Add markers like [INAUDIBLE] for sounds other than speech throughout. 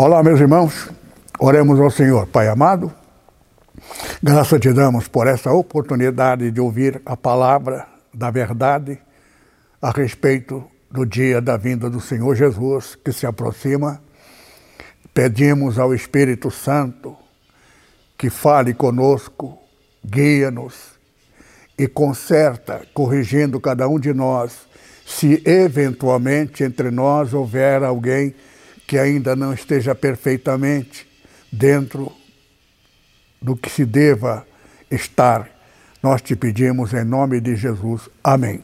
Olá, meus irmãos, oremos ao Senhor. Pai amado, graça te damos por essa oportunidade de ouvir a palavra da verdade a respeito do dia da vinda do Senhor Jesus que se aproxima. Pedimos ao Espírito Santo que fale conosco, guia-nos e conserta, corrigindo cada um de nós, se eventualmente entre nós houver alguém que ainda não esteja perfeitamente dentro do que se deva estar. Nós te pedimos em nome de Jesus. Amém.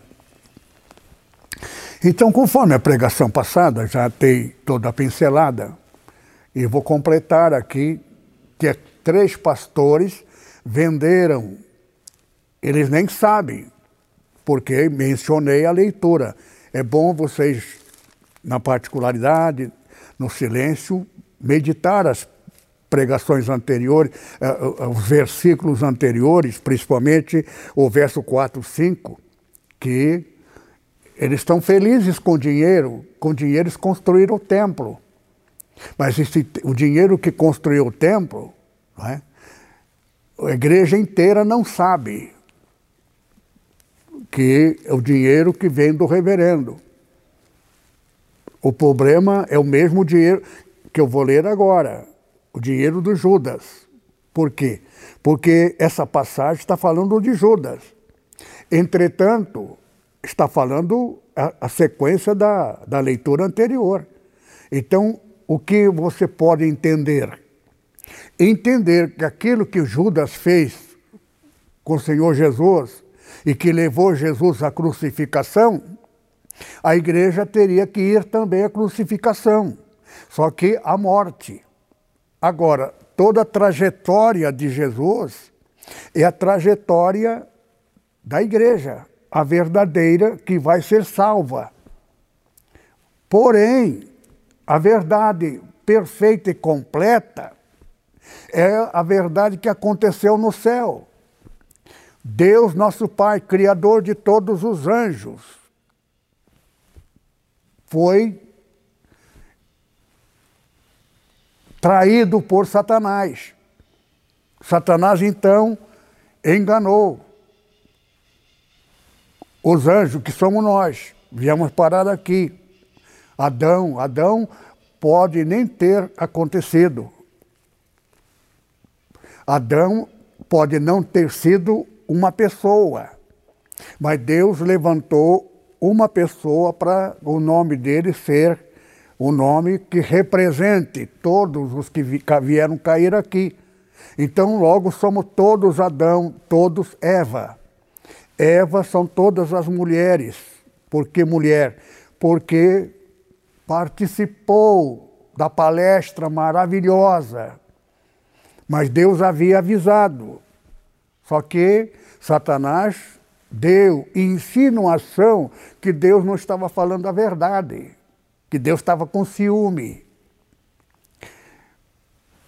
Então, conforme a pregação passada, já dei toda a pincelada, e vou completar aqui que três pastores venderam, eles nem sabem, porque mencionei a leitura. É bom vocês, na particularidade, no silêncio, meditar as pregações anteriores, uh, os versículos anteriores, principalmente o verso 4, 5, que eles estão felizes com dinheiro, com dinheiro eles construíram o templo. Mas esse, o dinheiro que construiu o templo, é? a igreja inteira não sabe que é o dinheiro que vem do reverendo. O problema é o mesmo dinheiro que eu vou ler agora, o dinheiro do Judas. Por quê? Porque essa passagem está falando de Judas. Entretanto, está falando a, a sequência da, da leitura anterior. Então, o que você pode entender? Entender que aquilo que Judas fez com o Senhor Jesus e que levou Jesus à crucificação a igreja teria que ir também à crucificação, só que à morte. Agora, toda a trajetória de Jesus é a trajetória da igreja, a verdadeira que vai ser salva. Porém, a verdade perfeita e completa é a verdade que aconteceu no céu. Deus, nosso Pai, Criador de todos os anjos, foi traído por Satanás. Satanás então enganou os anjos, que somos nós. Viemos parar aqui. Adão, Adão pode nem ter acontecido. Adão pode não ter sido uma pessoa, mas Deus levantou uma pessoa para o nome dele ser o nome que represente todos os que vieram cair aqui. Então, logo somos todos Adão, todos Eva. Eva são todas as mulheres. Por que mulher? Porque participou da palestra maravilhosa. Mas Deus havia avisado. Só que Satanás deu insinuação que Deus não estava falando a verdade, que Deus estava com ciúme.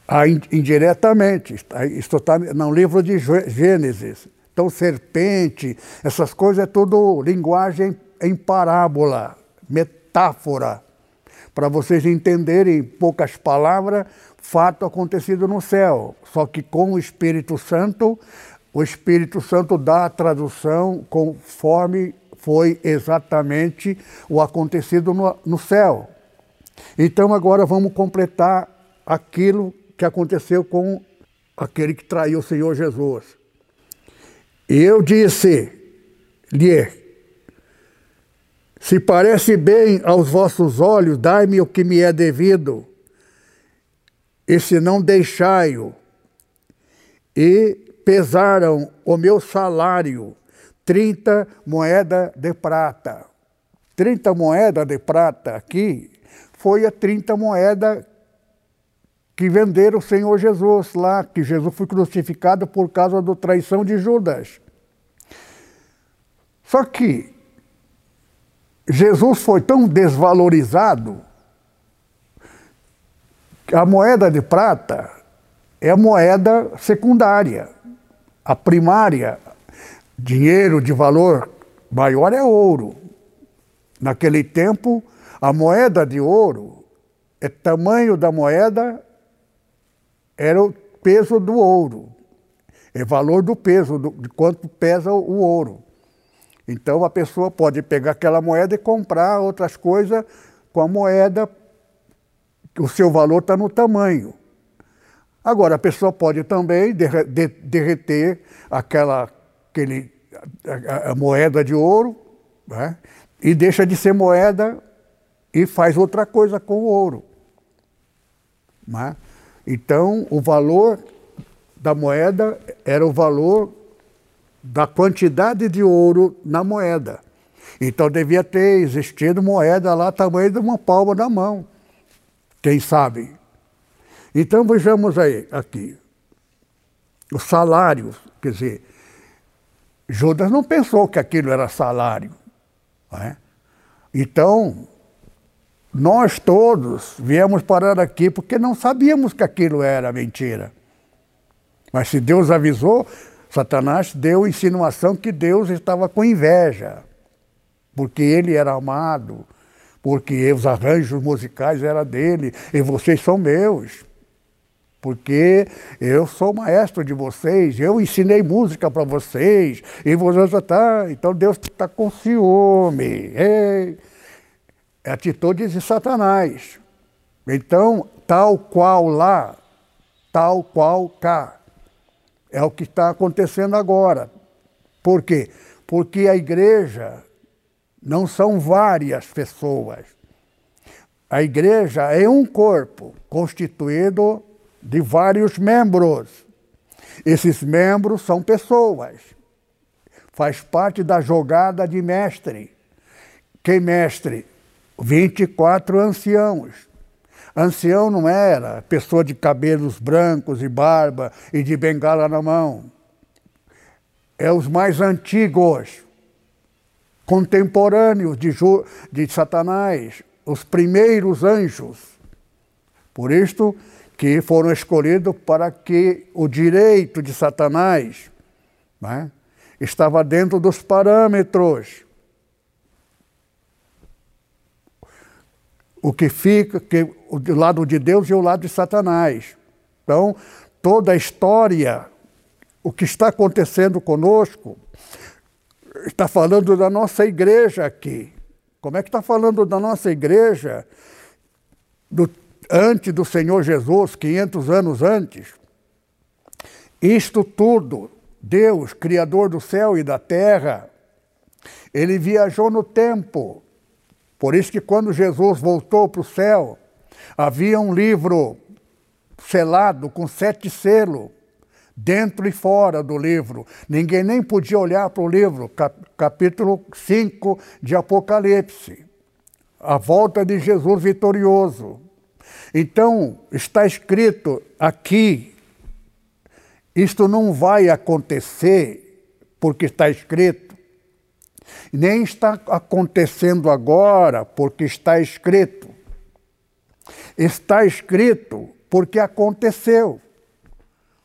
Ah, indiretamente, isso está no livro de Gênesis. Então, serpente, essas coisas é tudo linguagem em parábola, metáfora, para vocês entenderem em poucas palavras fato acontecido no céu. Só que com o Espírito Santo o Espírito Santo dá a tradução conforme foi exatamente o acontecido no, no céu. Então agora vamos completar aquilo que aconteceu com aquele que traiu o Senhor Jesus. Eu disse-lhe: Se parece bem aos vossos olhos, dai-me o que me é devido, e se não deixai-o. E pesaram o meu salário, 30 moedas de prata. 30 moedas de prata aqui foi a 30 moedas que venderam o Senhor Jesus lá, que Jesus foi crucificado por causa da traição de Judas. Só que Jesus foi tão desvalorizado a moeda de prata é a moeda secundária. A primária, dinheiro de valor maior é ouro. Naquele tempo, a moeda de ouro, é tamanho da moeda era o peso do ouro, é valor do peso, do, de quanto pesa o ouro. Então a pessoa pode pegar aquela moeda e comprar outras coisas com a moeda, o seu valor está no tamanho. Agora, a pessoa pode também derreter aquela aquele, a, a moeda de ouro né? e deixa de ser moeda e faz outra coisa com o ouro. Né? Então, o valor da moeda era o valor da quantidade de ouro na moeda. Então devia ter existido moeda lá tamanho de uma palma da mão. Quem sabe? Então vejamos aí aqui. O salário, quer dizer, Judas não pensou que aquilo era salário. É? Então, nós todos viemos parar aqui porque não sabíamos que aquilo era mentira. Mas se Deus avisou, Satanás deu insinuação que Deus estava com inveja, porque ele era amado, porque os arranjos musicais eram dele e vocês são meus. Porque eu sou maestro de vocês, eu ensinei música para vocês, e vocês tá, então Deus está com ciúme. Ei é atitude de Satanás. Então, tal qual lá, tal qual cá. É o que está acontecendo agora. Por quê? Porque a igreja não são várias pessoas. A igreja é um corpo constituído de vários membros. Esses membros são pessoas. Faz parte da jogada de mestre. Quem mestre? 24 anciãos. Ancião não era pessoa de cabelos brancos e barba e de bengala na mão. É os mais antigos, contemporâneos de, de Satanás, os primeiros anjos. Por isto que foram escolhidos para que o direito de Satanás né, estava dentro dos parâmetros o que fica, que, o lado de Deus e o lado de Satanás. Então, toda a história, o que está acontecendo conosco, está falando da nossa igreja aqui. Como é que está falando da nossa igreja do, antes do Senhor Jesus, 500 anos antes? Isto tudo, Deus, Criador do céu e da terra, ele viajou no tempo por isso que quando Jesus voltou para o céu, havia um livro selado com sete selos, dentro e fora do livro. Ninguém nem podia olhar para o livro, capítulo 5 de Apocalipse. A volta de Jesus vitorioso. Então, está escrito aqui, isto não vai acontecer porque está escrito nem está acontecendo agora porque está escrito. Está escrito porque aconteceu.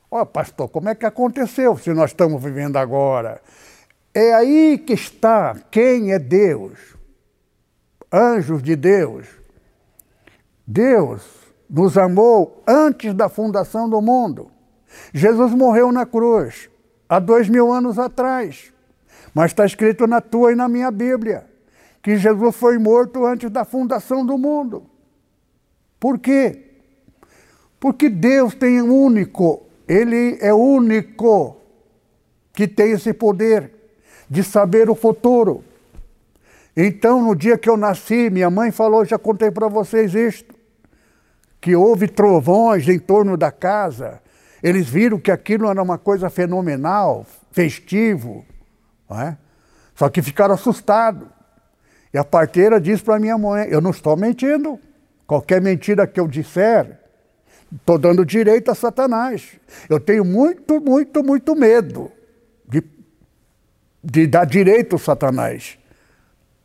Ó, oh, pastor, como é que aconteceu se nós estamos vivendo agora? É aí que está quem é Deus. Anjos de Deus. Deus nos amou antes da fundação do mundo. Jesus morreu na cruz há dois mil anos atrás. Mas está escrito na tua e na minha Bíblia que Jesus foi morto antes da fundação do mundo. Por quê? Porque Deus tem um único, Ele é único que tem esse poder de saber o futuro. Então, no dia que eu nasci, minha mãe falou, já contei para vocês isto, que houve trovões em torno da casa. Eles viram que aquilo era uma coisa fenomenal, festivo. É? Só que ficaram assustados. E a parteira disse para minha mãe: Eu não estou mentindo. Qualquer mentira que eu disser, Estou dando direito a Satanás. Eu tenho muito, muito, muito medo de, de dar direito a Satanás.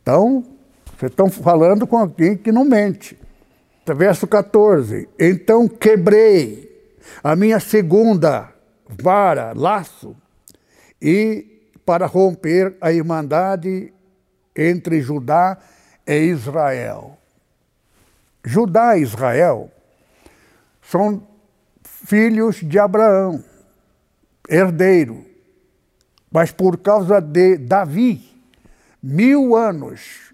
Então, vocês estão falando com alguém que não mente. Verso 14. Então quebrei a minha segunda vara, laço, e para romper a irmandade entre Judá e Israel. Judá e Israel são filhos de Abraão, herdeiro. Mas por causa de Davi, mil anos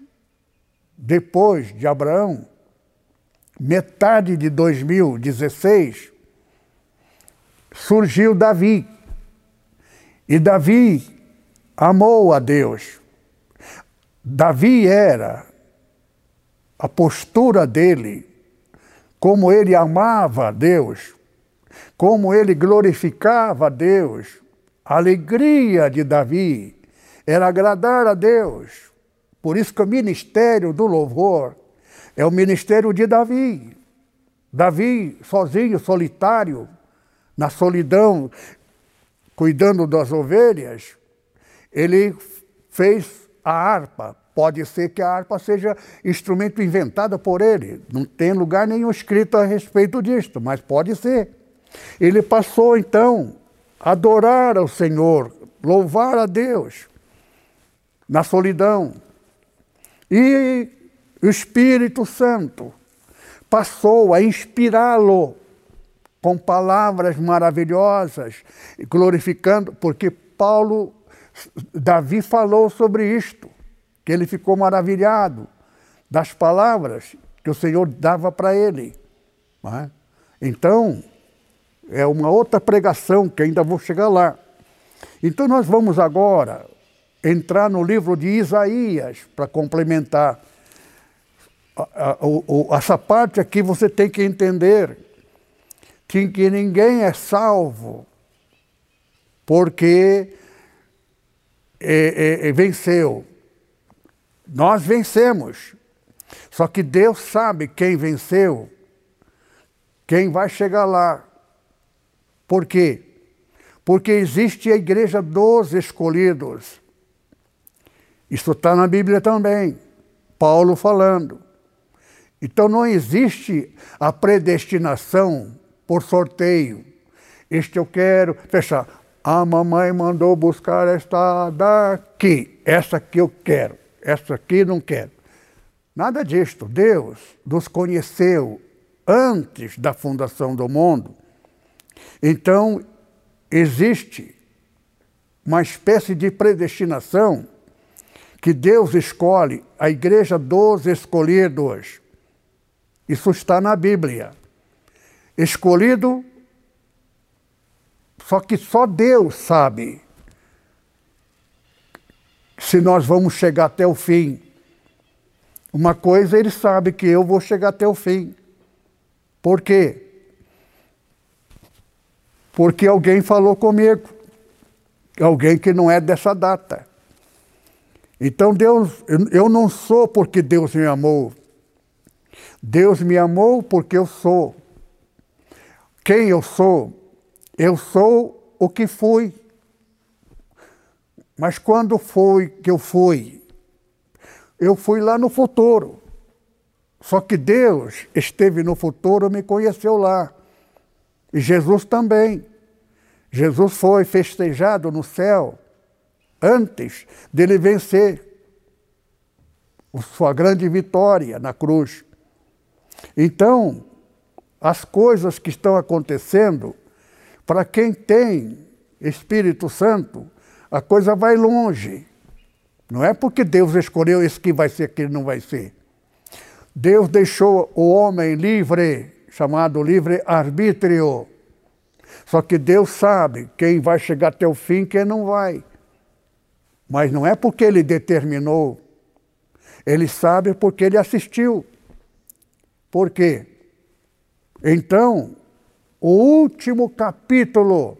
depois de Abraão, metade de 2016, surgiu Davi. E Davi amou a Deus. Davi era a postura dele, como ele amava a Deus, como ele glorificava a Deus. A alegria de Davi era agradar a Deus. Por isso que o ministério do louvor é o ministério de Davi. Davi, sozinho, solitário, na solidão, cuidando das ovelhas, ele fez a harpa. Pode ser que a harpa seja instrumento inventado por ele. Não tem lugar nenhum escrito a respeito disto, mas pode ser. Ele passou então a adorar ao Senhor, louvar a Deus na solidão. E o Espírito Santo passou a inspirá-lo com palavras maravilhosas, glorificando, porque Paulo, Davi falou sobre isto, que ele ficou maravilhado das palavras que o Senhor dava para ele. É? Então, é uma outra pregação que ainda vou chegar lá. Então, nós vamos agora entrar no livro de Isaías para complementar essa parte aqui você tem que entender que, que ninguém é salvo porque é, é, é, venceu. Nós vencemos. Só que Deus sabe quem venceu, quem vai chegar lá. Por quê? Porque existe a igreja dos escolhidos. Isso está na Bíblia também. Paulo falando. Então não existe a predestinação por sorteio. Este eu quero fechar. A mamãe mandou buscar esta daqui. Essa aqui eu quero. Essa aqui não quero. Nada disto. Deus nos conheceu antes da fundação do mundo. Então, existe uma espécie de predestinação que Deus escolhe a igreja dos escolhidos. Isso está na Bíblia. Escolhido, só que só Deus sabe se nós vamos chegar até o fim. Uma coisa ele sabe que eu vou chegar até o fim. Por quê? Porque alguém falou comigo. Alguém que não é dessa data. Então Deus, eu não sou porque Deus me amou. Deus me amou porque eu sou. Quem eu sou? Eu sou o que fui. Mas quando foi que eu fui? Eu fui lá no futuro. Só que Deus esteve no futuro, me conheceu lá. E Jesus também. Jesus foi festejado no céu antes dele vencer sua grande vitória na cruz. Então, as coisas que estão acontecendo, para quem tem Espírito Santo, a coisa vai longe. Não é porque Deus escolheu esse que vai ser, que não vai ser. Deus deixou o homem livre, chamado livre-arbítrio. Só que Deus sabe quem vai chegar até o fim e quem não vai. Mas não é porque ele determinou. Ele sabe porque ele assistiu. Por quê? Então, o último capítulo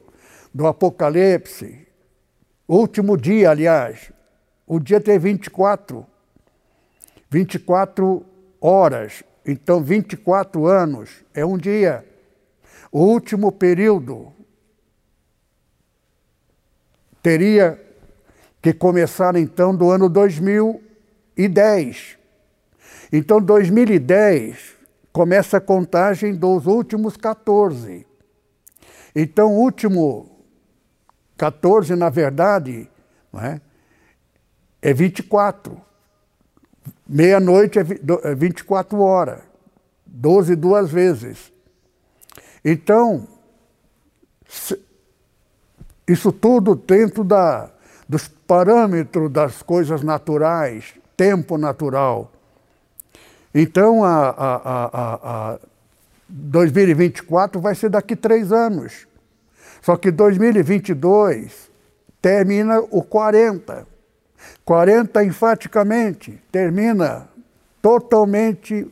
do Apocalipse, último dia, aliás, o dia tem 24, 24 horas, então 24 anos é um dia. O último período teria que começar então do ano 2010. Então, 2010 começa a contagem dos últimos 14. Então, o último 14, na verdade, é, é 24. Meia-noite é 24 é horas. 12 duas vezes. Então, isso tudo dentro da, dos parâmetros das coisas naturais, tempo natural. Então, a, a, a, a 2024 vai ser daqui três anos. Só que 2022 termina o 40. 40 enfaticamente termina totalmente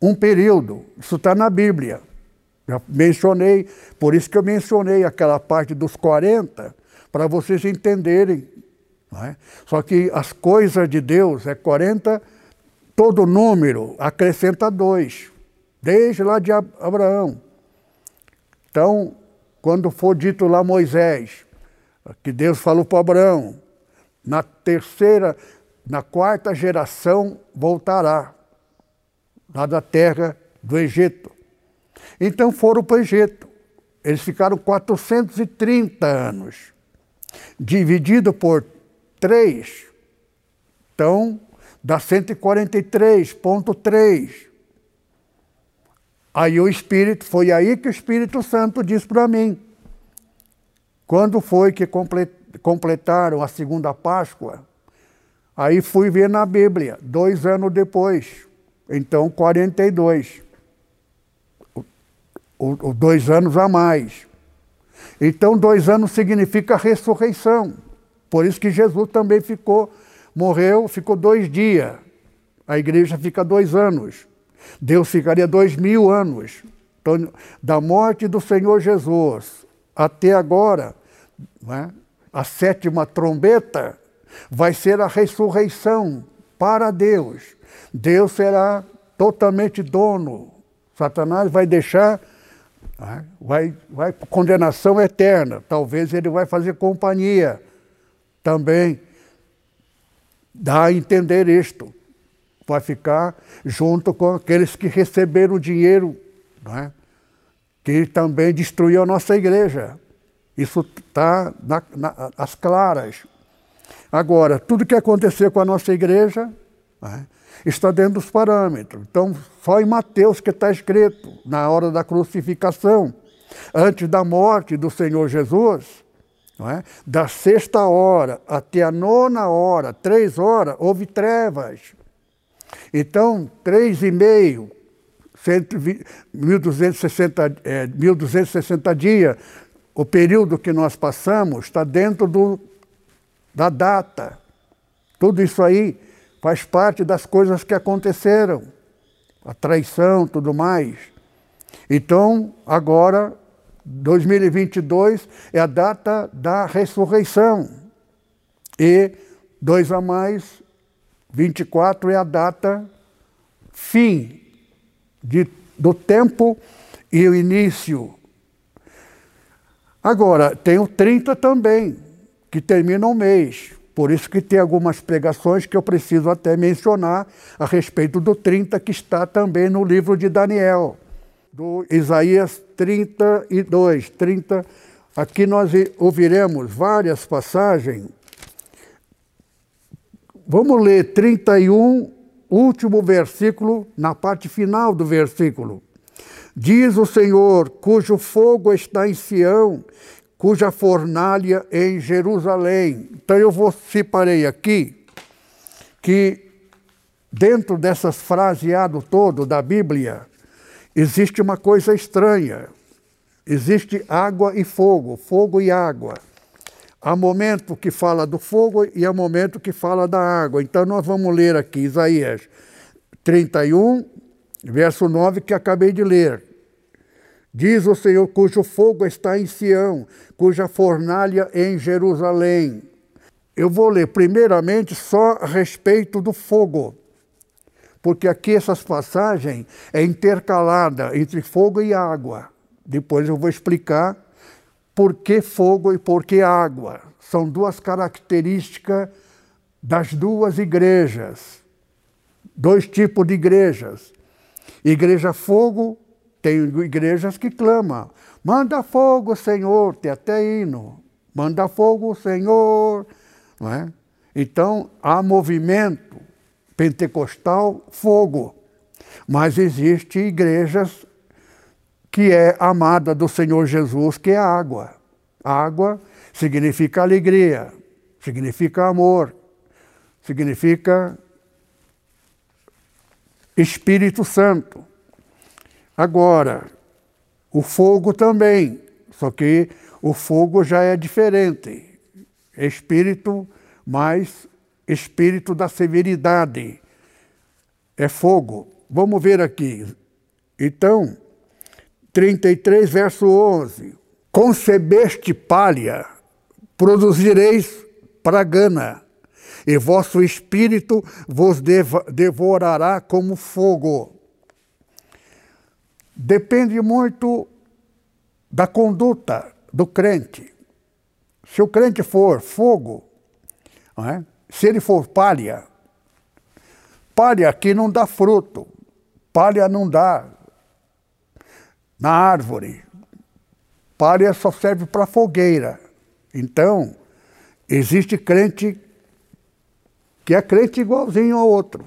um período. Isso está na Bíblia. Já mencionei, por isso que eu mencionei aquela parte dos 40, para vocês entenderem. É? Só que as coisas de Deus é 40 todo número acrescenta dois, desde lá de Abraão. Então, quando for dito lá Moisés, que Deus falou para Abraão, na terceira, na quarta geração voltará, lá da terra do Egito. Então foram para o Egito. Eles ficaram 430 anos. Dividido por três, então dá 143,3. Aí o Espírito, foi aí que o Espírito Santo disse para mim. Quando foi que completaram a segunda Páscoa? Aí fui ver na Bíblia, dois anos depois. Então, 42. O, o, o dois anos a mais. Então, dois anos significa ressurreição. Por isso que Jesus também ficou Morreu, ficou dois dias. A igreja fica dois anos. Deus ficaria dois mil anos. Então, da morte do Senhor Jesus até agora, né, a sétima trombeta vai ser a ressurreição para Deus. Deus será totalmente dono. Satanás vai deixar, né, vai, vai condenação eterna. Talvez ele vai fazer companhia também dá a entender isto. Vai ficar junto com aqueles que receberam o dinheiro, é? que também destruiu a nossa igreja. Isso está na, na, às claras. Agora, tudo que aconteceu com a nossa igreja é? está dentro dos parâmetros. Então, só em Mateus que está escrito, na hora da crucificação, antes da morte do Senhor Jesus, é? Da sexta hora até a nona hora, três horas, houve trevas. Então, três e meio, 1260, é, 1260 dias, o período que nós passamos está dentro do, da data. Tudo isso aí faz parte das coisas que aconteceram, a traição, tudo mais. Então, agora 2022 é a data da ressurreição. E dois a mais, 24 é a data fim de, do tempo e o início. Agora, tem o 30 também, que termina o mês. Por isso que tem algumas pregações que eu preciso até mencionar a respeito do 30 que está também no livro de Daniel do Isaías 32, 30. Aqui nós ouviremos várias passagens. Vamos ler 31, último versículo, na parte final do versículo. Diz o Senhor, cujo fogo está em Sião, cuja fornalha em Jerusalém. Então eu vou separei aqui que dentro dessas fraseado todo da Bíblia, existe uma coisa estranha. Existe água e fogo, fogo e água. Há momento que fala do fogo e há momento que fala da água. Então nós vamos ler aqui Isaías 31, verso 9, que acabei de ler. Diz o Senhor, cujo fogo está em Sião, cuja fornalha em Jerusalém. Eu vou ler primeiramente só a respeito do fogo porque aqui essas passagens é intercalada entre fogo e água. Depois eu vou explicar por que fogo e por que água. São duas características das duas igrejas. Dois tipos de igrejas. Igreja fogo, tem igrejas que clamam. Manda fogo, Senhor, tem até hino. Manda fogo, Senhor. Não é? Então, há movimento pentecostal, fogo. Mas existe igrejas que é amada do Senhor Jesus, que é água. Água significa alegria, significa amor, significa Espírito Santo. Agora, o fogo também, só que o fogo já é diferente. Espírito mais espírito da severidade. É fogo. Vamos ver aqui. Então, 33, verso 11. Concebeste palha, produzireis pragana, e vosso espírito vos devorará como fogo. Depende muito da conduta do crente. Se o crente for fogo, é? Se ele for palha, palha aqui não dá fruto, palha não dá na árvore. Palha só serve para fogueira. Então, existe crente que é crente igualzinho ao outro.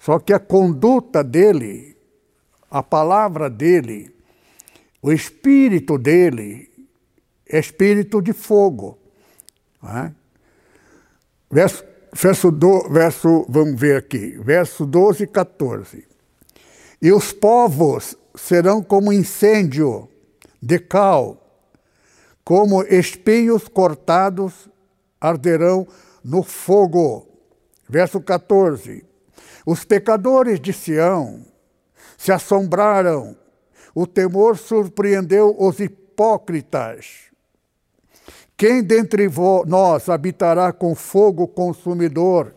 Só que a conduta dele, a palavra dele, o espírito dele é espírito de fogo. É? Verso, verso, do, verso, vamos ver aqui, verso 12 e 14. E os povos serão como incêndio de cal, como espinhos cortados arderão no fogo. Verso 14. Os pecadores de Sião se assombraram, o temor surpreendeu os hipócritas. Quem dentre nós habitará com fogo consumidor?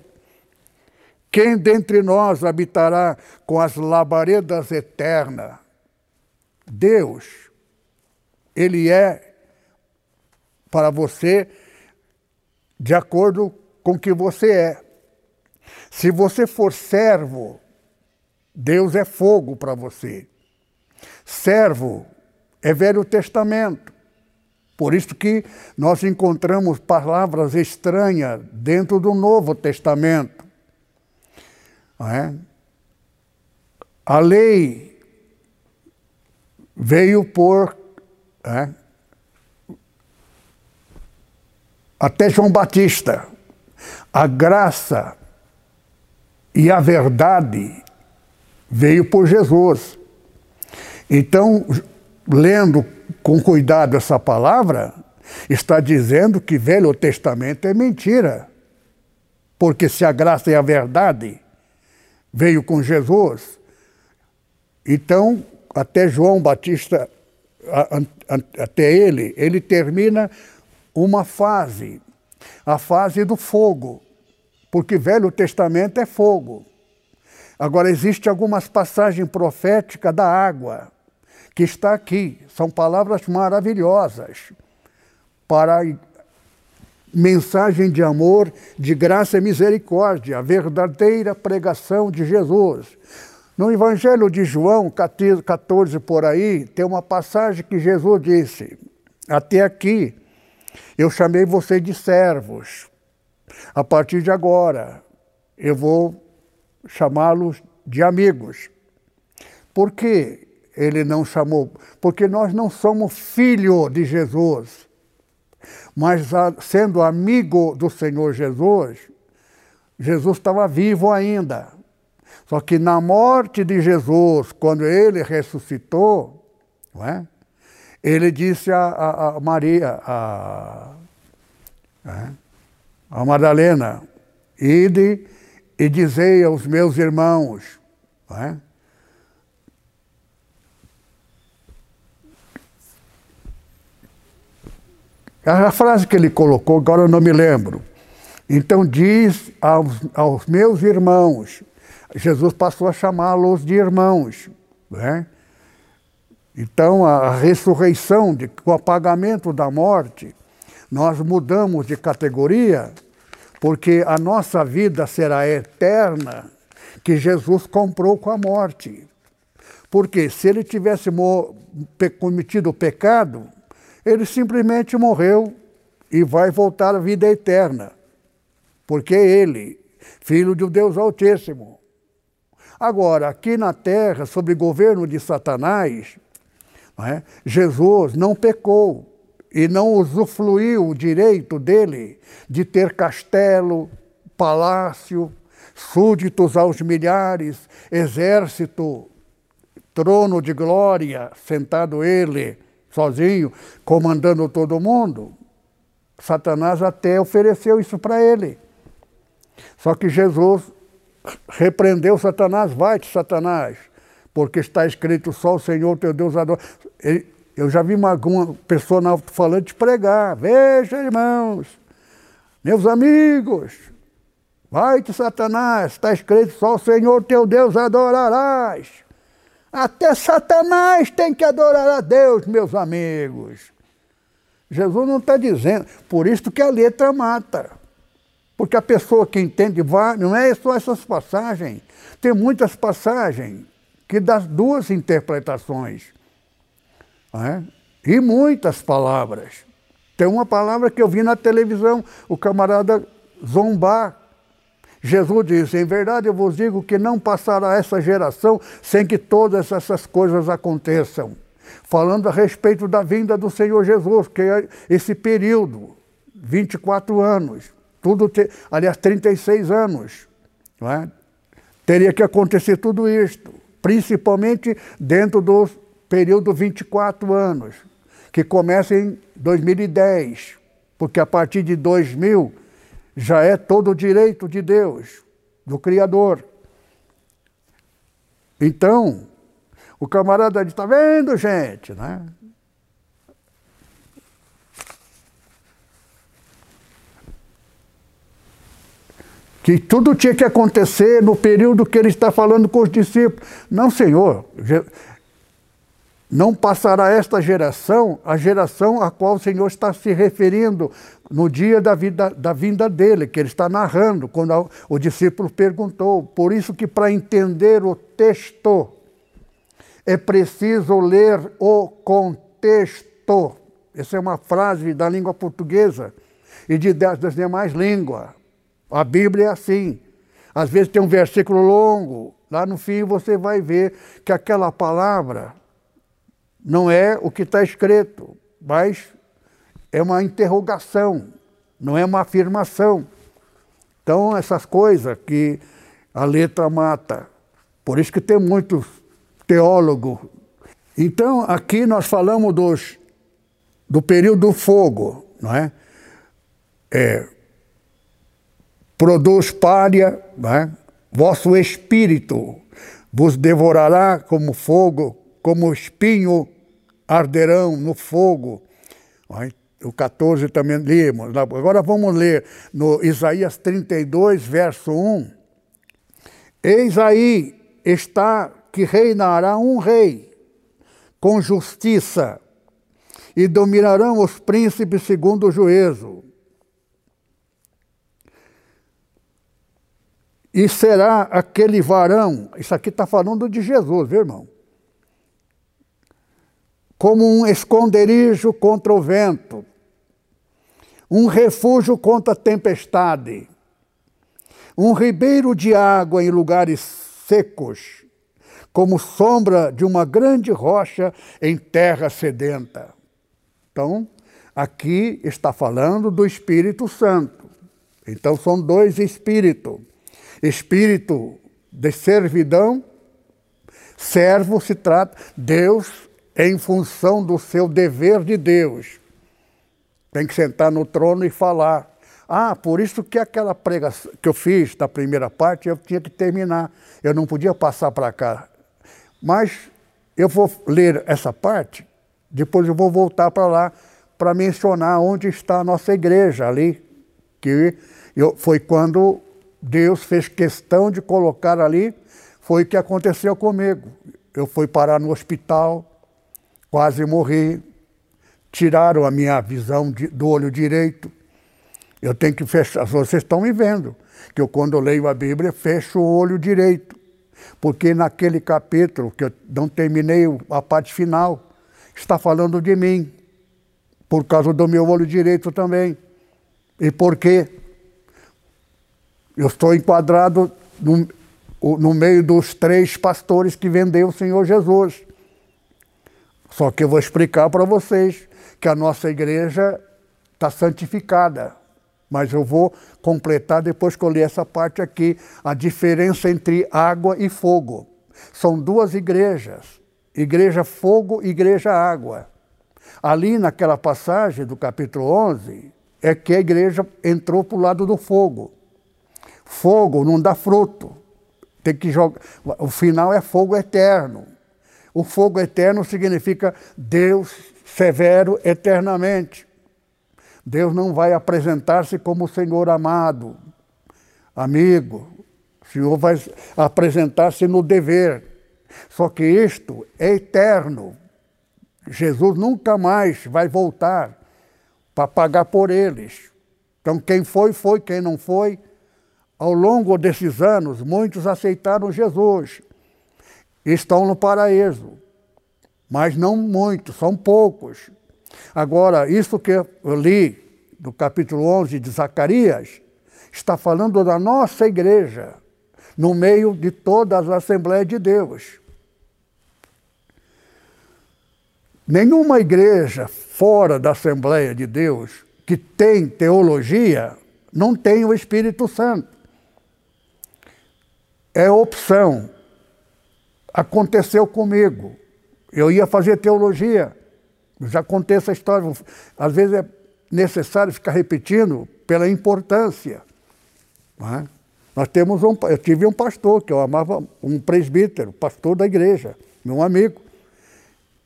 Quem dentre nós habitará com as labaredas eternas? Deus, Ele é para você de acordo com o que você é. Se você for servo, Deus é fogo para você. Servo é Velho Testamento. Por isso que nós encontramos palavras estranhas dentro do Novo Testamento. É? A lei veio por. É, até João Batista. A graça e a verdade veio por Jesus. Então, lendo com cuidado essa palavra, está dizendo que Velho Testamento é mentira. Porque se a graça e a verdade veio com Jesus, então até João Batista, até ele, ele termina uma fase, a fase do fogo, porque Velho Testamento é fogo. Agora, existe algumas passagens proféticas da água, que está aqui, são palavras maravilhosas para mensagem de amor, de graça e misericórdia, a verdadeira pregação de Jesus. No Evangelho de João 14 por aí, tem uma passagem que Jesus disse: Até aqui eu chamei você de servos. A partir de agora eu vou chamá-los de amigos. Por que ele não chamou? Porque nós não somos filho de Jesus. Mas sendo amigo do Senhor Jesus, Jesus estava vivo ainda. Só que na morte de Jesus, quando ele ressuscitou, não é? ele disse a, a, a Maria, a, é? a Madalena, ide e dizei aos meus irmãos, não é? A frase que ele colocou, agora eu não me lembro. Então diz aos, aos meus irmãos, Jesus passou a chamá-los de irmãos. Né? Então, a ressurreição, de, o apagamento da morte, nós mudamos de categoria, porque a nossa vida será eterna, que Jesus comprou com a morte. Porque se ele tivesse cometido o pecado, ele simplesmente morreu e vai voltar à vida eterna. Porque ele, filho de Deus Altíssimo. Agora, aqui na terra, sob governo de Satanás, não é? Jesus não pecou e não usufruiu o direito dele de ter castelo, palácio, súditos aos milhares, exército, trono de glória, sentado ele, sozinho, comandando todo mundo. Satanás até ofereceu isso para ele. Só que Jesus repreendeu Satanás, vai-te, Satanás, porque está escrito só o Senhor teu Deus adora. Eu já vi uma, pessoa na falante pregar. Veja, irmãos, meus amigos, vai-te, Satanás, está escrito só o Senhor teu Deus adorarás. Até Satanás tem que adorar a Deus, meus amigos. Jesus não está dizendo, por isso que a letra mata. Porque a pessoa que entende vai, não é só essas passagens. Tem muitas passagens que das duas interpretações. É? E muitas palavras. Tem uma palavra que eu vi na televisão, o camarada zombar. Jesus disse: Em verdade eu vos digo que não passará essa geração sem que todas essas coisas aconteçam. Falando a respeito da vinda do Senhor Jesus, que é esse período, 24 anos, tudo, te, aliás, 36 anos. É? Teria que acontecer tudo isto, principalmente dentro do período 24 anos, que começa em 2010, porque a partir de 2000 já é todo o direito de Deus, do Criador. Então, o camarada diz, está vendo, gente, né? Que tudo tinha que acontecer no período que ele está falando com os discípulos. Não, Senhor, não passará esta geração, a geração a qual o Senhor está se referindo no dia da, vida, da vinda dele, que ele está narrando, quando o discípulo perguntou. Por isso que para entender o texto, é preciso ler o contexto. Essa é uma frase da língua portuguesa e de, das demais línguas. A Bíblia é assim. Às vezes tem um versículo longo, lá no fim você vai ver que aquela palavra não é o que está escrito, mas é uma interrogação, não é uma afirmação. Então, essas coisas que a letra mata. Por isso que tem muitos teólogos. Então, aqui nós falamos dos, do período do fogo, não é? é produz palha, não é? vosso espírito vos devorará como fogo como espinho arderão no fogo. O 14 também lemos. Agora vamos ler no Isaías 32, verso 1. Eis aí está que reinará um rei com justiça e dominarão os príncipes segundo o juízo. E será aquele varão, isso aqui está falando de Jesus, viu, irmão? Como um esconderijo contra o vento, um refúgio contra a tempestade, um ribeiro de água em lugares secos, como sombra de uma grande rocha em terra sedenta. Então, aqui está falando do Espírito Santo. Então, são dois espíritos: espírito de servidão, servo se trata, Deus em função do seu dever de Deus. Tem que sentar no trono e falar. Ah, por isso que aquela pregação que eu fiz da primeira parte, eu tinha que terminar. Eu não podia passar para cá. Mas eu vou ler essa parte, depois eu vou voltar para lá para mencionar onde está a nossa igreja ali, que eu, foi quando Deus fez questão de colocar ali, foi o que aconteceu comigo. Eu fui parar no hospital, quase morri, tiraram a minha visão de, do olho direito. Eu tenho que fechar, vocês estão me vendo, que eu quando eu leio a Bíblia fecho o olho direito, porque naquele capítulo, que eu não terminei a parte final, está falando de mim, por causa do meu olho direito também. E por quê? Eu estou enquadrado no, no meio dos três pastores que vendeu o Senhor Jesus. Só que eu vou explicar para vocês que a nossa igreja está santificada. Mas eu vou completar depois que eu li essa parte aqui, a diferença entre água e fogo. São duas igrejas, igreja fogo e igreja água. Ali naquela passagem do capítulo 11, é que a igreja entrou para o lado do fogo. Fogo não dá fruto. Tem que jogar. O final é fogo eterno. O fogo eterno significa Deus severo eternamente. Deus não vai apresentar-se como o Senhor amado, amigo. O Senhor vai apresentar-se no dever. Só que isto é eterno. Jesus nunca mais vai voltar para pagar por eles. Então, quem foi, foi, quem não foi. Ao longo desses anos, muitos aceitaram Jesus. Estão no paraíso. Mas não muitos, são poucos. Agora, isso que eu li do capítulo 11 de Zacarias, está falando da nossa igreja, no meio de todas as Assembleias de Deus. Nenhuma igreja fora da Assembleia de Deus que tem teologia não tem o Espírito Santo. É opção. Aconteceu comigo. Eu ia fazer teologia. Já contei essa história. Às vezes é necessário ficar repetindo pela importância. É? Nós temos um, eu tive um pastor que eu amava, um presbítero, pastor da igreja, meu amigo.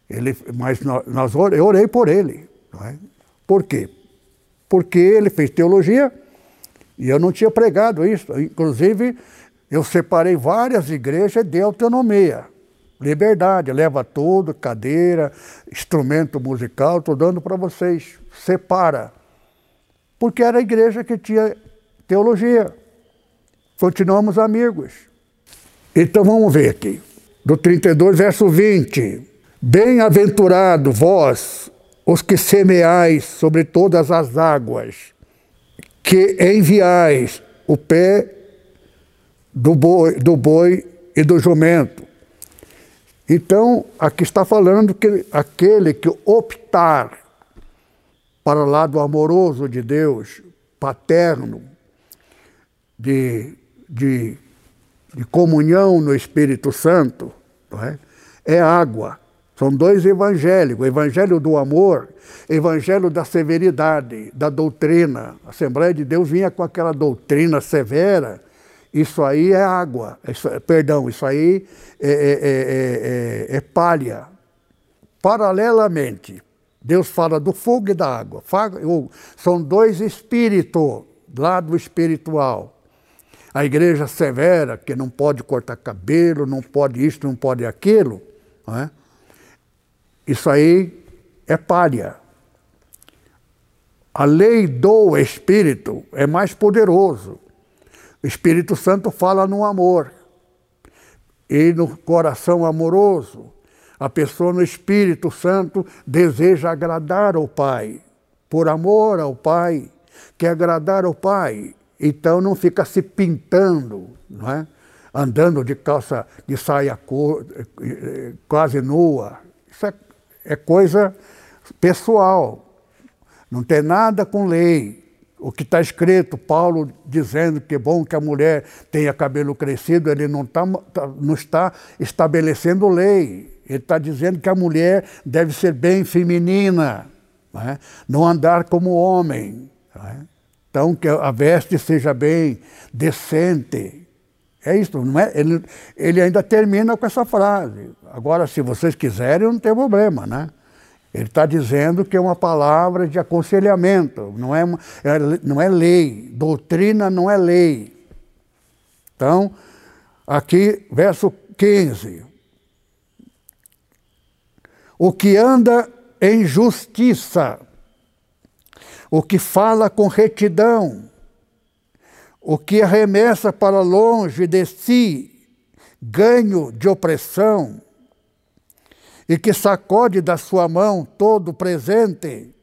Ele, mas nós, eu orei por ele. É? Por quê? Porque ele fez teologia e eu não tinha pregado isso. Inclusive, eu separei várias igrejas de autonomia. Liberdade, leva tudo, cadeira, instrumento musical, estou dando para vocês. Separa. Porque era a igreja que tinha teologia. Continuamos amigos. Então vamos ver aqui. Do 32, verso 20. Bem-aventurado vós, os que semeais sobre todas as águas, que enviais o pé do boi, do boi e do jumento. Então, aqui está falando que aquele que optar para o lado amoroso de Deus, paterno, de, de, de comunhão no Espírito Santo, é? é água. São dois evangelhos: o evangelho do amor, evangelho da severidade, da doutrina. A Assembleia de Deus vinha com aquela doutrina severa. Isso aí é água, isso, perdão, isso aí é, é, é, é, palha. Paralelamente, Deus fala do fogo e da água. São dois espíritos, lado espiritual. A igreja severa, que não pode cortar cabelo, não pode isso, não pode aquilo, não é? Isso aí é palha. A lei do Espírito é mais poderoso. Espírito Santo fala no amor. E no coração amoroso, a pessoa no Espírito Santo deseja agradar ao Pai. Por amor ao Pai, quer agradar ao Pai. Então não fica se pintando, não é? andando de calça, de saia cor, quase nua. Isso é é coisa pessoal, não tem nada com lei. O que está escrito, Paulo dizendo que é bom que a mulher tenha cabelo crescido, ele não, tá, tá não está estabelecendo lei. Ele está dizendo que a mulher deve ser bem feminina, não, é? não andar como homem. É? Então, que a veste seja bem decente. É isso, não é? Ele, ele ainda termina com essa frase. Agora, se vocês quiserem, não tem problema, né? Ele está dizendo que é uma palavra de aconselhamento, não é, é, não é lei. Doutrina não é lei. Então, aqui, verso 15. o que anda em justiça, o que fala com retidão, o que arremessa para longe de si ganho de opressão, e que sacode da sua mão todo presente,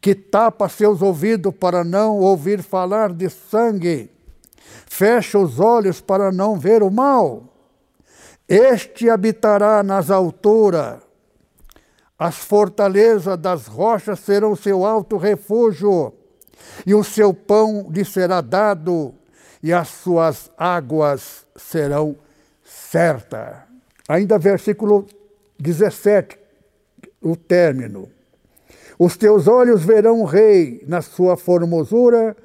que tapa seus ouvidos para não ouvir falar de sangue, fecha os olhos para não ver o mal. Este habitará nas alturas, as fortalezas das rochas serão seu alto refúgio, e o seu pão lhe será dado, e as suas águas serão certas. Ainda versículo 17, o término. Os teus olhos verão o rei na sua formosura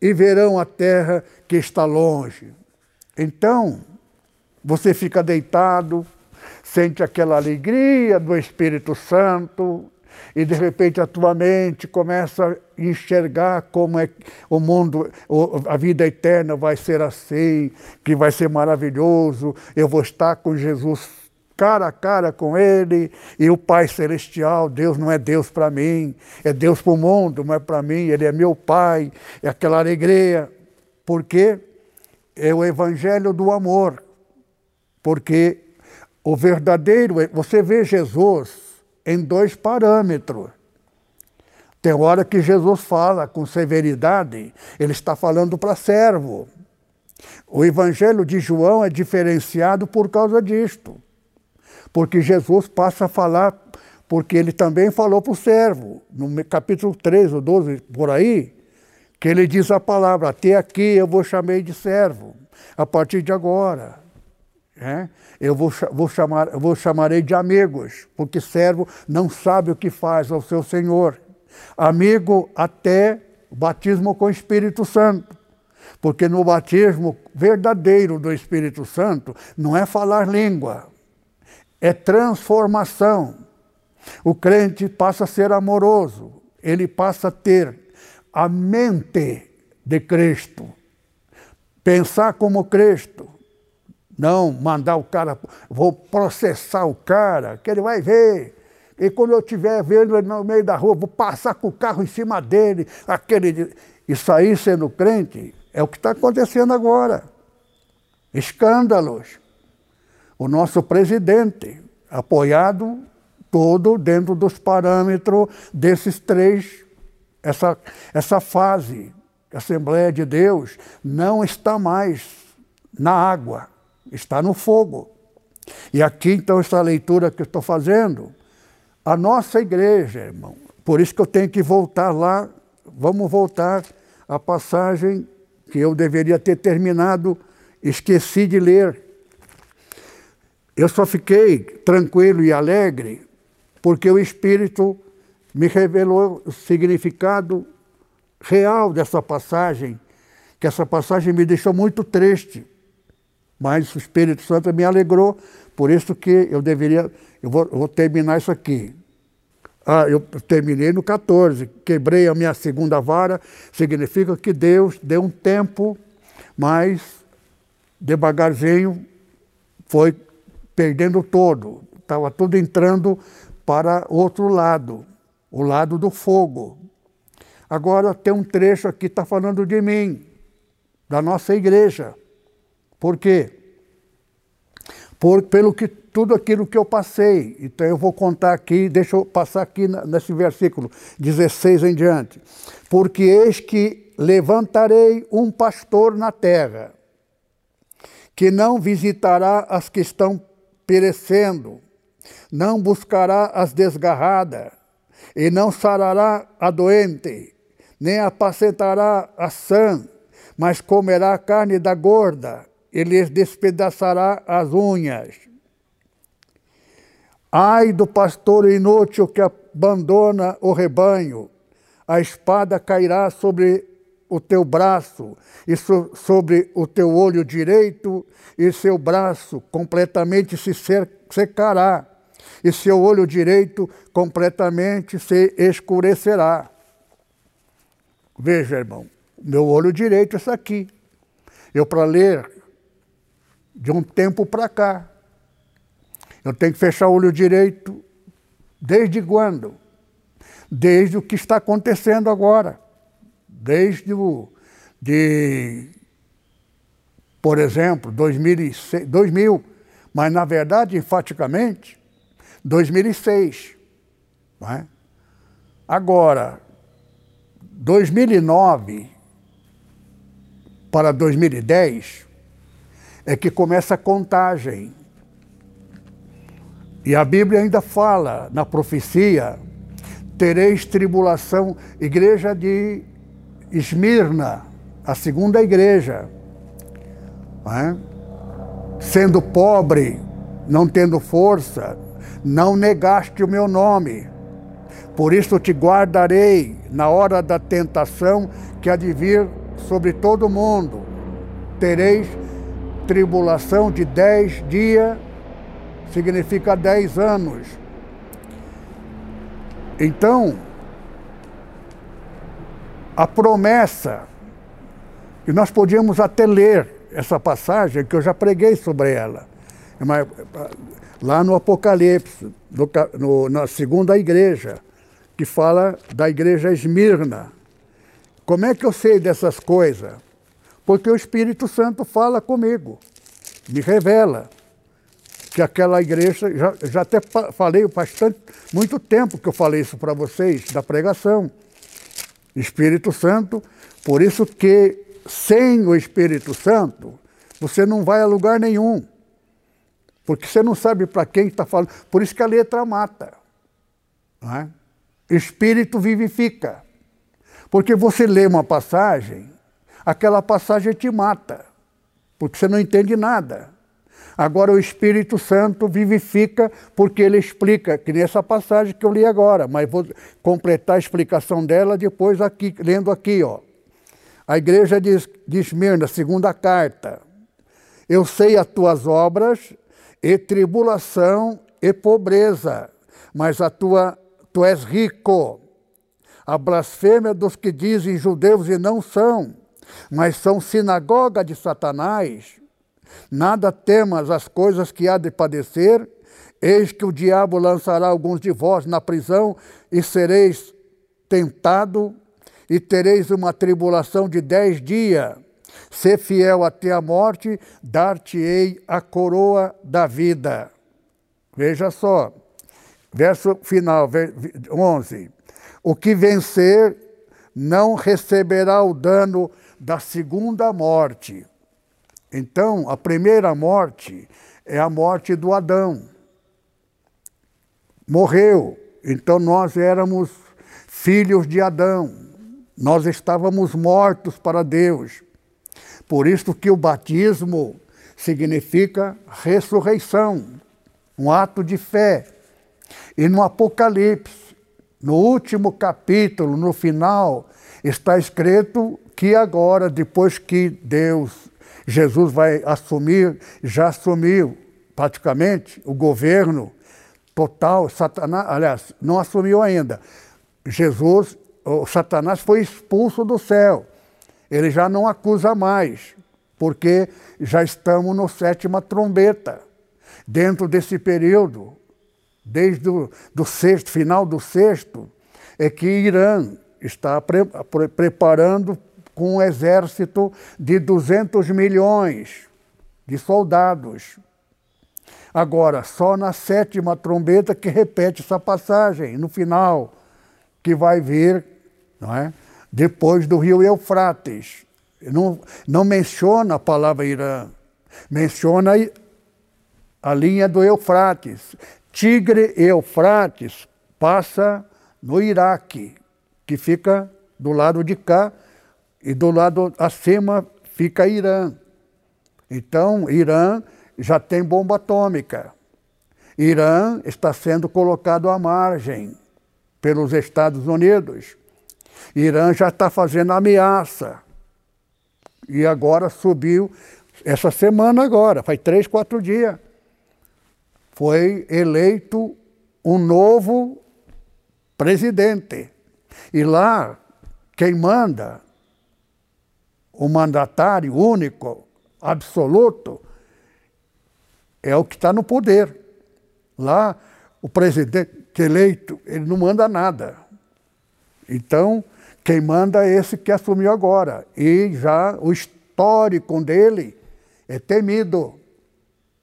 e verão a terra que está longe. Então, você fica deitado, sente aquela alegria do Espírito Santo, e de repente a tua mente começa a enxergar como é o mundo, a vida eterna vai ser assim, que vai ser maravilhoso, eu vou estar com Jesus cara a cara com Ele, e o Pai Celestial, Deus não é Deus para mim, é Deus para o mundo, não é para mim, Ele é meu Pai, é aquela alegria. Porque é o Evangelho do amor. Porque o verdadeiro, você vê Jesus em dois parâmetros. Tem hora que Jesus fala com severidade, ele está falando para servo. O Evangelho de João é diferenciado por causa disto. Porque Jesus passa a falar, porque ele também falou para o servo, no capítulo 3 ou 12, por aí, que ele diz a palavra: Até aqui eu vou chamei de servo, a partir de agora. É? Eu vou, vou, chamar, vou chamarei de amigos, porque servo não sabe o que faz ao seu Senhor. Amigo até batismo com o Espírito Santo. Porque no batismo verdadeiro do Espírito Santo não é falar língua, é transformação. O crente passa a ser amoroso, ele passa a ter a mente de Cristo, pensar como Cristo, não mandar o cara, vou processar o cara, que ele vai ver. E quando eu estiver vendo ele no meio da rua, vou passar com o carro em cima dele, aquele. Isso aí sendo crente é o que está acontecendo agora. Escândalos o nosso presidente, apoiado todo dentro dos parâmetros desses três, essa, essa fase. Assembleia de Deus não está mais na água, está no fogo. E aqui, então, essa leitura que eu estou fazendo, a nossa igreja, irmão, por isso que eu tenho que voltar lá, vamos voltar à passagem que eu deveria ter terminado, esqueci de ler eu só fiquei tranquilo e alegre porque o Espírito me revelou o significado real dessa passagem, que essa passagem me deixou muito triste. Mas o Espírito Santo me alegrou, por isso que eu deveria. Eu vou, eu vou terminar isso aqui. Ah, eu terminei no 14, quebrei a minha segunda vara, significa que Deus deu um tempo, mas devagarzinho foi perdendo todo, estava tudo entrando para outro lado, o lado do fogo. Agora tem um trecho aqui que está falando de mim, da nossa igreja. Por quê? Por, pelo que tudo aquilo que eu passei. Então eu vou contar aqui, deixa eu passar aqui nesse versículo 16 em diante. Porque eis que levantarei um pastor na terra, que não visitará as que estão perecendo, não buscará as desgarradas, e não sarará a doente, nem apacentará a sã, mas comerá a carne da gorda, e lhes despedaçará as unhas. Ai do pastor inútil que abandona o rebanho, a espada cairá sobre o teu braço e so, sobre o teu olho direito, e seu braço completamente se secará, e seu olho direito completamente se escurecerá. Veja, irmão, meu olho direito é isso aqui. Eu, para ler de um tempo para cá, eu tenho que fechar o olho direito Desde quando? Desde o que está acontecendo agora. Desde o. De, por exemplo, 2006, 2000, mas na verdade, enfaticamente, 2006. Não é? Agora, 2009 para 2010 é que começa a contagem. E a Bíblia ainda fala na profecia: tereis tribulação, igreja de Esmirna, a segunda igreja, é? sendo pobre, não tendo força, não negaste o meu nome. Por isso te guardarei na hora da tentação que há de vir sobre todo o mundo. Tereis tribulação de dez dias, significa dez anos. Então, a promessa, e nós podíamos até ler essa passagem, que eu já preguei sobre ela, lá no Apocalipse, no, no, na segunda igreja, que fala da igreja Esmirna. Como é que eu sei dessas coisas? Porque o Espírito Santo fala comigo, me revela que aquela igreja, já, já até falei bastante, muito tempo que eu falei isso para vocês, da pregação. Espírito Santo, por isso que sem o Espírito Santo, você não vai a lugar nenhum. Porque você não sabe para quem está falando. Por isso que a letra mata. É? Espírito vivifica. Porque você lê uma passagem, aquela passagem te mata, porque você não entende nada. Agora o Espírito Santo vivifica porque ele explica, que nessa passagem que eu li agora, mas vou completar a explicação dela depois aqui, lendo aqui, ó. A igreja diz, diz Esmirna, segunda carta. Eu sei as tuas obras e tribulação e pobreza, mas a tua tu és rico. A blasfêmia dos que dizem judeus e não são, mas são sinagoga de Satanás. Nada temas as coisas que há de padecer, eis que o diabo lançará alguns de vós na prisão e sereis tentado e tereis uma tribulação de dez dias. Ser fiel até a morte, dar-te-ei a coroa da vida. Veja só, Verso final, 11. O que vencer não receberá o dano da segunda morte. Então, a primeira morte é a morte do Adão. Morreu. Então, nós éramos filhos de Adão. Nós estávamos mortos para Deus. Por isso que o batismo significa ressurreição, um ato de fé. E no Apocalipse, no último capítulo, no final, está escrito que agora, depois que Deus, Jesus vai assumir, já assumiu praticamente o governo total, Satanás, aliás, não assumiu ainda. Jesus, o Satanás foi expulso do céu. Ele já não acusa mais, porque já estamos no sétima trombeta. Dentro desse período, desde o do sexto, final do sexto, é que Irã está pre preparando com um exército de 200 milhões de soldados. Agora, só na sétima trombeta que repete essa passagem, no final, que vai vir, não é? depois do rio Eufrates. Não, não menciona a palavra Irã, menciona a linha do Eufrates. Tigre Eufrates passa no Iraque, que fica do lado de cá, e do lado acima fica Irã. Então, Irã já tem bomba atômica. Irã está sendo colocado à margem pelos Estados Unidos. Irã já está fazendo ameaça. E agora subiu, essa semana agora, faz três, quatro dias foi eleito um novo presidente. E lá, quem manda, o mandatário único, absoluto, é o que está no poder. Lá, o presidente, eleito, ele não manda nada. Então, quem manda é esse que assumiu agora. E já o histórico dele é temido,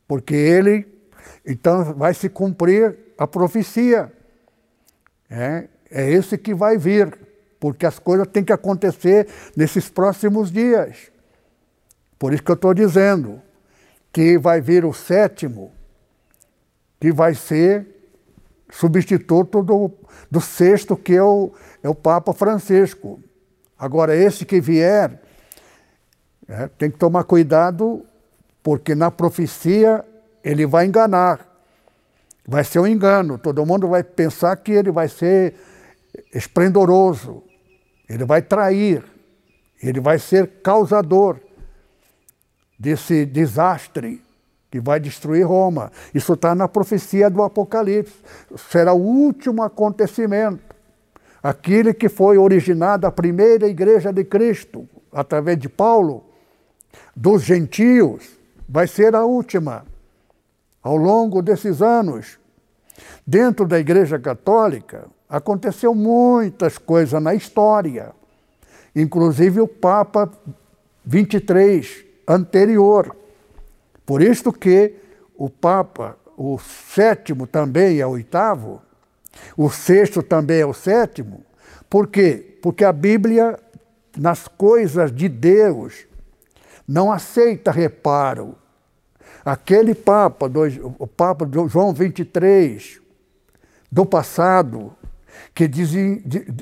porque ele, então, vai se cumprir a profecia. É, é esse que vai vir, porque as coisas têm que acontecer nesses próximos dias. Por isso que eu estou dizendo que vai vir o sétimo, que vai ser substituto do, do sexto, que é o, é o Papa Francisco. Agora, esse que vier, é, tem que tomar cuidado, porque na profecia ele vai enganar. Vai ser um engano. Todo mundo vai pensar que ele vai ser esplendoroso, ele vai trair, ele vai ser causador desse desastre que vai destruir Roma. Isso está na profecia do Apocalipse. Será o último acontecimento. Aquele que foi originado a primeira igreja de Cristo, através de Paulo, dos gentios, vai ser a última. Ao longo desses anos, dentro da Igreja Católica, aconteceu muitas coisas na história, inclusive o Papa 23 anterior. Por isso que o Papa, o sétimo também é o oitavo, o sexto também é o sétimo. Por quê? Porque a Bíblia, nas coisas de Deus, não aceita reparo. Aquele Papa, o Papa João 23, do passado, que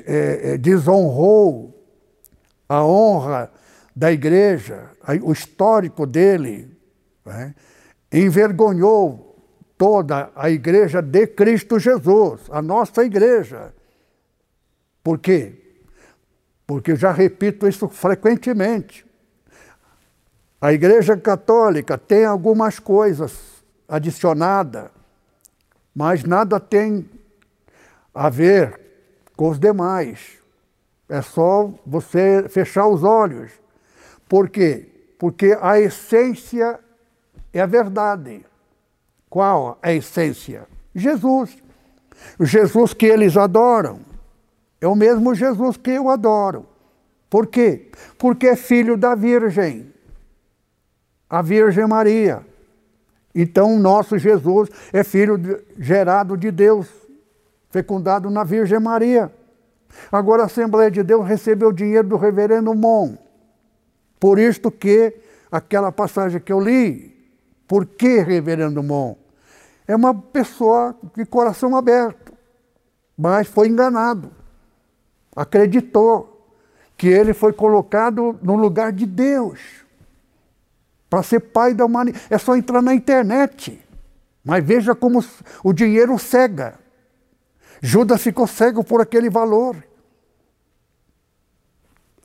é, é, desonrou a honra da igreja, o histórico dele, né, envergonhou toda a igreja de Cristo Jesus, a nossa igreja. Por quê? Porque já repito isso frequentemente. A Igreja Católica tem algumas coisas adicionadas, mas nada tem a ver com os demais. É só você fechar os olhos. Por quê? Porque a essência é a verdade. Qual é a essência? Jesus. O Jesus que eles adoram é o mesmo Jesus que eu adoro. Por quê? Porque é filho da Virgem, a Virgem Maria. Então, nosso Jesus é filho de, gerado de Deus fecundado na Virgem Maria. Agora a Assembleia de Deus recebeu o dinheiro do reverendo Mon. Por isto que aquela passagem que eu li, por que reverendo Mon? É uma pessoa de coração aberto, mas foi enganado. Acreditou que ele foi colocado no lugar de Deus para ser pai da humanidade. É só entrar na internet. Mas veja como o dinheiro cega. Judas ficou cego por aquele valor.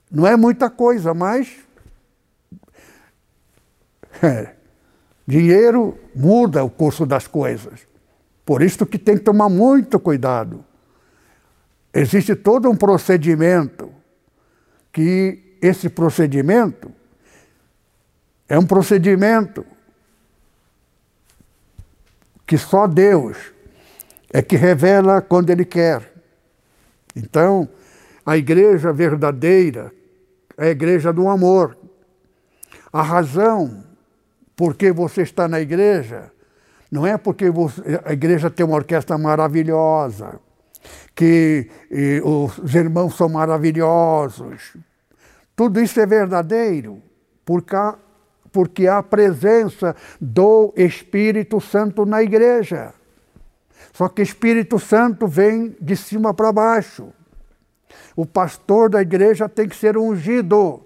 Não é muita coisa, mas [LAUGHS] é, dinheiro muda o curso das coisas. Por isso que tem que tomar muito cuidado. Existe todo um procedimento que esse procedimento é um procedimento que só Deus é que revela quando Ele quer. Então, a igreja verdadeira é a igreja do amor. A razão por que você está na igreja não é porque você, a igreja tem uma orquestra maravilhosa, que os irmãos são maravilhosos. Tudo isso é verdadeiro porque há, porque há a presença do Espírito Santo na igreja. Só que Espírito Santo vem de cima para baixo. O pastor da igreja tem que ser ungido.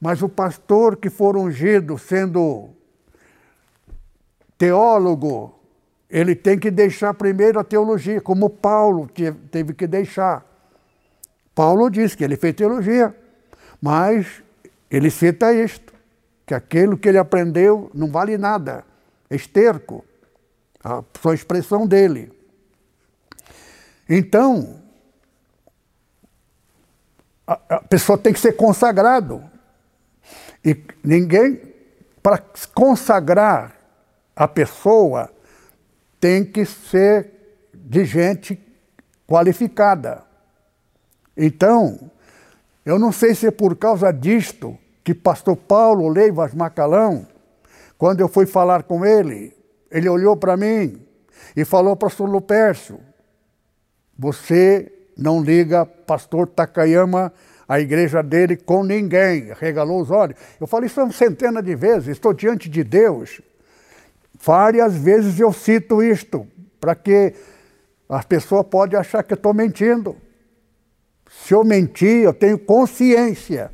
Mas o pastor que for ungido, sendo teólogo, ele tem que deixar primeiro a teologia, como Paulo teve que deixar. Paulo disse que ele fez teologia, mas ele cita isto, que aquilo que ele aprendeu não vale nada, é esterco a sua expressão dele. Então, a, a pessoa tem que ser consagrado. E ninguém, para consagrar a pessoa, tem que ser de gente qualificada. Então, eu não sei se é por causa disto que pastor Paulo Leivas Macalão, quando eu fui falar com ele, ele olhou para mim e falou pastor Lupércio, você não liga pastor Takayama a igreja dele com ninguém, regalou os olhos. Eu falei isso uma centena de vezes, estou diante de Deus. Várias vezes eu cito isto, para que as pessoas podem achar que eu estou mentindo. Se eu mentir, eu tenho consciência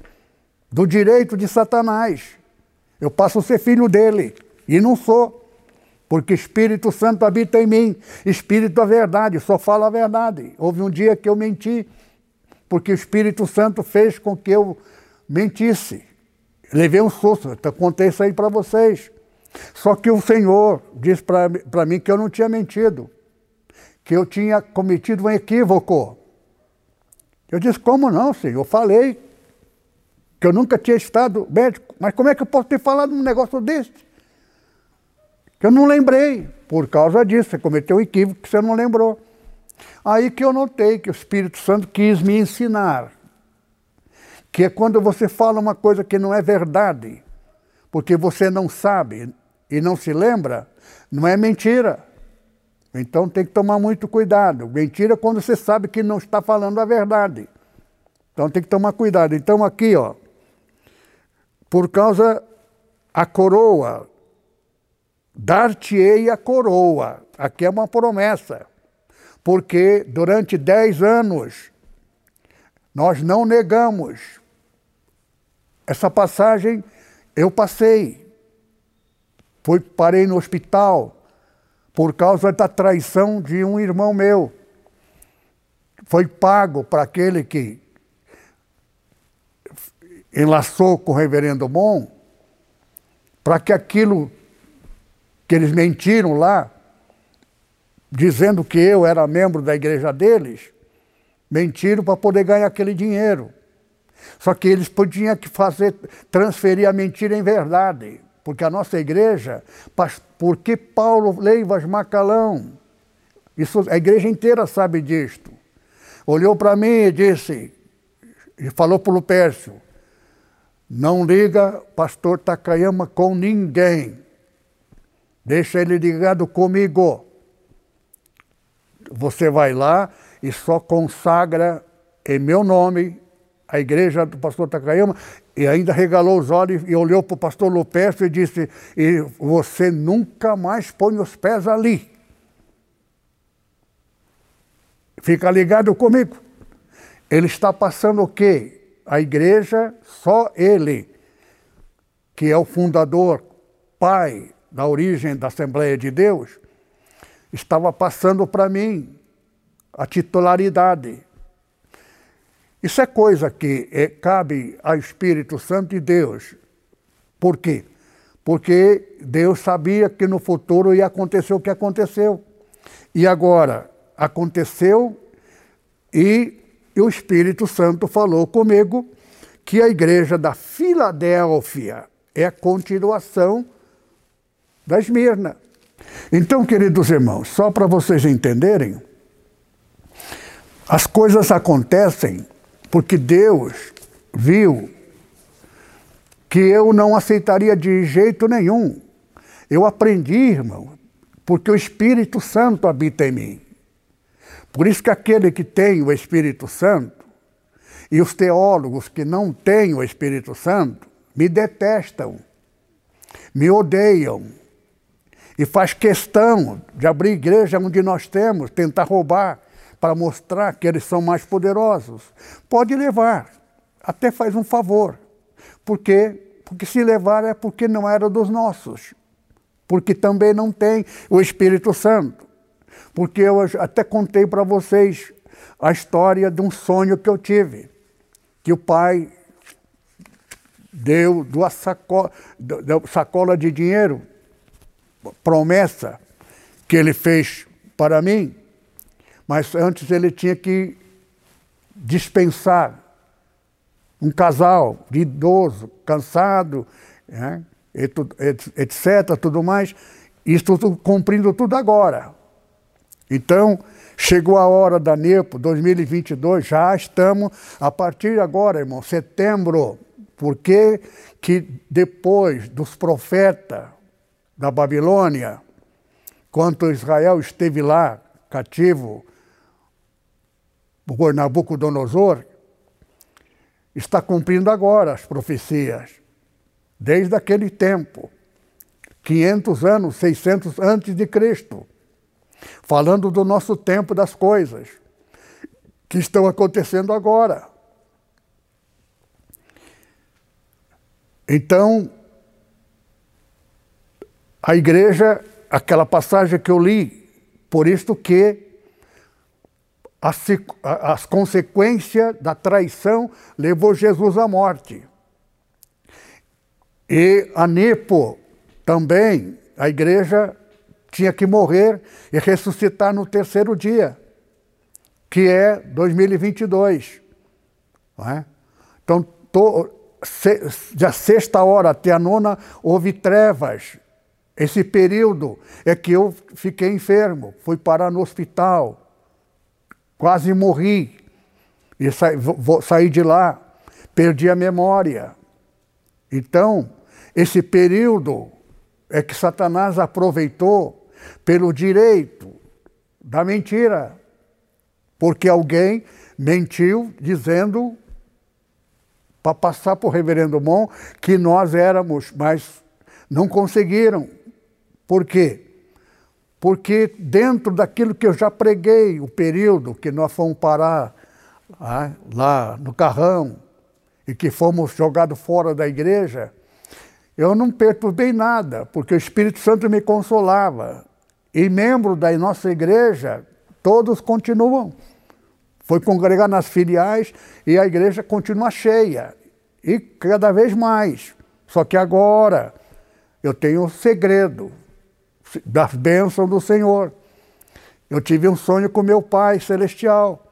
do direito de Satanás. Eu passo a ser filho dele, e não sou. Porque Espírito Santo habita em mim, Espírito da verdade, só fala a verdade. Houve um dia que eu menti, porque o Espírito Santo fez com que eu mentisse. Levei um susto, contei isso aí para vocês. Só que o Senhor disse para mim que eu não tinha mentido, que eu tinha cometido um equívoco. Eu disse, como não, Senhor? Eu falei que eu nunca tinha estado médico, mas como é que eu posso ter falado um negócio desse? Que eu não lembrei, por causa disso, você cometeu um equívoco que você não lembrou. Aí que eu notei que o Espírito Santo quis me ensinar que é quando você fala uma coisa que não é verdade, porque você não sabe e não se lembra, não é mentira. Então tem que tomar muito cuidado. Mentira é quando você sabe que não está falando a verdade. Então tem que tomar cuidado. Então aqui, ó, por causa a coroa, dar-te-ei a coroa. Aqui é uma promessa. Porque durante dez anos nós não negamos. Essa passagem eu passei. Fui, parei no hospital por causa da traição de um irmão meu. Foi pago para aquele que enlaçou com o reverendo Mon, para que aquilo que eles mentiram lá, dizendo que eu era membro da igreja deles, mentiram para poder ganhar aquele dinheiro. Só que eles podiam que fazer transferir a mentira em verdade. Porque a nossa igreja, porque Paulo Leivas Macalão, isso, a igreja inteira sabe disto. Olhou para mim e disse, e falou para o Lupércio, não liga pastor Takayama com ninguém. Deixa ele ligado comigo. Você vai lá e só consagra em meu nome a igreja do pastor Takayama e ainda regalou os olhos e olhou para o pastor Lupércio e disse: e Você nunca mais põe os pés ali. Fica ligado comigo. Ele está passando o quê? A igreja, só ele, que é o fundador, pai da origem da Assembleia de Deus, estava passando para mim a titularidade isso é coisa que é, cabe ao Espírito Santo e Deus. Por quê? Porque Deus sabia que no futuro ia acontecer o que aconteceu. E agora aconteceu e, o Espírito Santo falou comigo que a igreja da Filadélfia é a continuação da Esmirna. Então, queridos irmãos, só para vocês entenderem, as coisas acontecem porque Deus viu que eu não aceitaria de jeito nenhum. Eu aprendi, irmão, porque o Espírito Santo habita em mim. Por isso que aquele que tem o Espírito Santo e os teólogos que não têm o Espírito Santo me detestam, me odeiam e faz questão de abrir igreja onde nós temos, tentar roubar para mostrar que eles são mais poderosos. Pode levar, até faz um favor. Por quê? Porque se levar é porque não era dos nossos. Porque também não tem o Espírito Santo. Porque eu até contei para vocês a história de um sonho que eu tive. Que o pai deu duas sacola, sacola de dinheiro, promessa que ele fez para mim, mas antes ele tinha que dispensar um casal de idoso, cansado, né, etc., tudo mais, isso tudo, cumprindo tudo agora. Então, chegou a hora da NEPO 2022, já estamos, a partir de agora, irmão, setembro, porque que depois dos profetas da Babilônia, quando Israel esteve lá, cativo, por Nabucodonosor, está cumprindo agora as profecias, desde aquele tempo, 500 anos, 600 antes de Cristo, falando do nosso tempo das coisas que estão acontecendo agora. Então, a igreja, aquela passagem que eu li, por isto que as, as consequências da traição levou Jesus à morte. E a Nepo também, a igreja tinha que morrer e ressuscitar no terceiro dia, que é 2022. É? Então, to, se, da sexta hora até a nona houve trevas. Esse período é que eu fiquei enfermo, fui parar no hospital quase morri. E saí de lá, perdi a memória. Então, esse período é que Satanás aproveitou pelo direito da mentira. Porque alguém mentiu dizendo para passar o reverendo Mon que nós éramos, mas não conseguiram. Por quê? porque dentro daquilo que eu já preguei, o período que nós fomos parar ah, lá no carrão e que fomos jogados fora da igreja, eu não perturbei nada, porque o Espírito Santo me consolava. E membros da nossa igreja, todos continuam. Foi congregar nas filiais e a igreja continua cheia. E cada vez mais. Só que agora eu tenho um segredo das bênçãos do Senhor. Eu tive um sonho com meu pai celestial,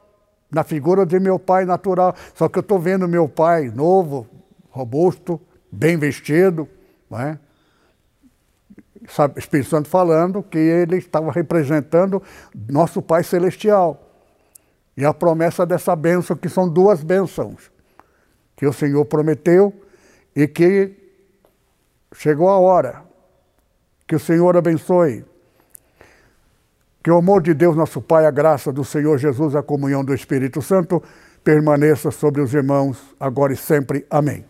na figura de meu pai natural. Só que eu estou vendo meu pai novo, robusto, bem vestido, é? Sabe, Espírito Santo falando que ele estava representando nosso Pai Celestial. E a promessa dessa bênção, que são duas bênçãos, que o Senhor prometeu e que chegou a hora que o Senhor abençoe. Que o amor de Deus, nosso Pai, a graça do Senhor Jesus, a comunhão do Espírito Santo permaneça sobre os irmãos, agora e sempre. Amém.